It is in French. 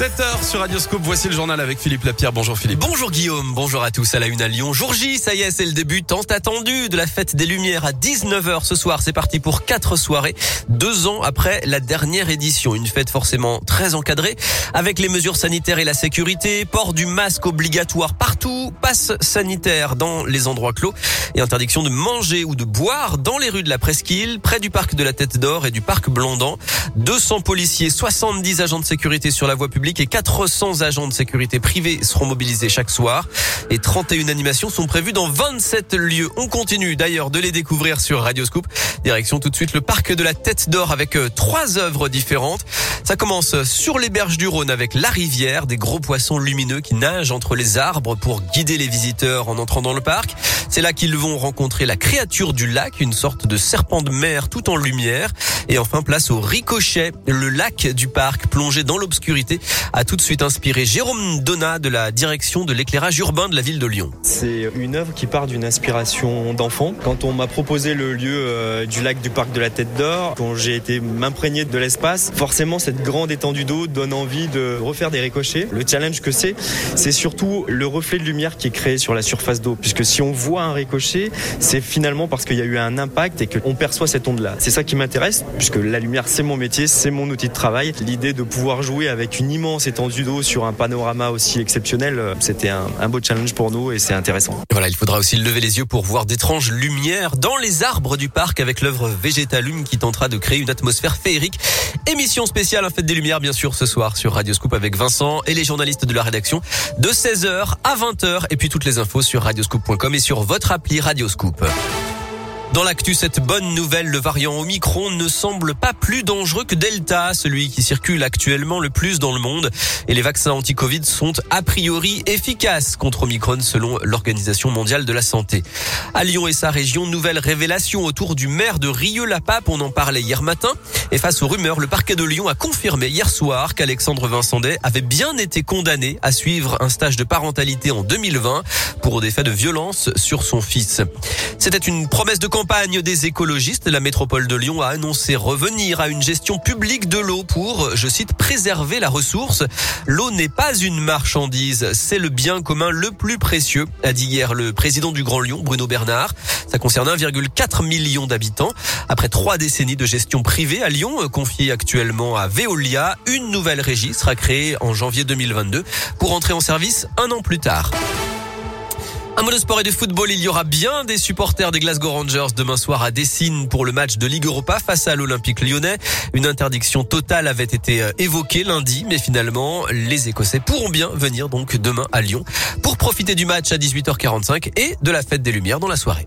7h sur Radioscope, voici le journal avec Philippe Lapierre. Bonjour Philippe. Bonjour Guillaume, bonjour à tous à la une à Lyon. Jour J, ça y est, c'est le début tant attendu de la fête des Lumières à 19h ce soir. C'est parti pour quatre soirées, deux ans après la dernière édition. Une fête forcément très encadrée avec les mesures sanitaires et la sécurité, port du masque obligatoire partout, passe sanitaire dans les endroits clos et interdiction de manger ou de boire dans les rues de la Presqu'île, près du parc de la Tête d'Or et du parc Blondin. 200 policiers, 70 agents de sécurité sur la voie publique et 400 agents de sécurité privés seront mobilisés chaque soir. Et 31 animations sont prévues dans 27 lieux. On continue d'ailleurs de les découvrir sur Radioscoop. Direction tout de suite le parc de la Tête d'Or avec euh, trois œuvres différentes. Ça commence sur les berges du Rhône avec la rivière, des gros poissons lumineux qui nagent entre les arbres pour guider les visiteurs en entrant dans le parc. C'est là qu'ils vont rencontrer la créature du lac, une sorte de serpent de mer tout en lumière. Et enfin, place au ricochet, le lac du parc plongé dans l'obscurité a tout de suite inspiré Jérôme Donat de la direction de l'éclairage urbain de la ville de Lyon. C'est une œuvre qui part d'une inspiration d'enfant. Quand on m'a proposé le lieu euh, du lac du parc de la Tête d'Or, quand j'ai été m'imprégner de l'espace, forcément cette grande étendue d'eau donne envie de refaire des ricochets. Le challenge que c'est, c'est surtout le reflet de lumière qui est créé sur la surface d'eau. Puisque si on voit un ricochet, c'est finalement parce qu'il y a eu un impact et qu'on perçoit cette onde-là. C'est ça qui m'intéresse, puisque la lumière c'est mon métier, c'est mon outil de travail. L'idée de pouvoir jouer avec une immense d'eau sur un panorama aussi exceptionnel, c'était un, beau challenge pour nous et c'est intéressant. Voilà, il faudra aussi lever les yeux pour voir d'étranges lumières dans les arbres du parc avec l'œuvre Végétalum qui tentera de créer une atmosphère féerique. Émission spéciale, en fête des lumières, bien sûr, ce soir sur Radio Scoop avec Vincent et les journalistes de la rédaction de 16h à 20h et puis toutes les infos sur radioscoop.com et sur votre appli Radioscoop. Dans l'actu, cette bonne nouvelle, le variant Omicron ne semble pas plus dangereux que Delta, celui qui circule actuellement le plus dans le monde. Et les vaccins anti-Covid sont a priori efficaces contre Omicron selon l'Organisation mondiale de la santé. À Lyon et sa région, nouvelle révélation autour du maire de Rieux-la-Pape. On en parlait hier matin. Et face aux rumeurs, le parquet de Lyon a confirmé hier soir qu'Alexandre Vincendet avait bien été condamné à suivre un stage de parentalité en 2020 pour des faits de violence sur son fils. C'était une promesse de des écologistes. La métropole de Lyon a annoncé revenir à une gestion publique de l'eau pour, je cite, préserver la ressource. L'eau n'est pas une marchandise, c'est le bien commun le plus précieux, a dit hier le président du Grand Lyon, Bruno Bernard. Ça concerne 1,4 million d'habitants. Après trois décennies de gestion privée à Lyon, confiée actuellement à Veolia, une nouvelle régie sera créée en janvier 2022 pour entrer en service un an plus tard. Un mot de sport et de football, il y aura bien des supporters des Glasgow Rangers demain soir à Dessine pour le match de Ligue Europa face à l'Olympique lyonnais. Une interdiction totale avait été euh, évoquée lundi, mais finalement, les Écossais pourront bien venir donc demain à Lyon pour profiter du match à 18h45 et de la fête des Lumières dans la soirée.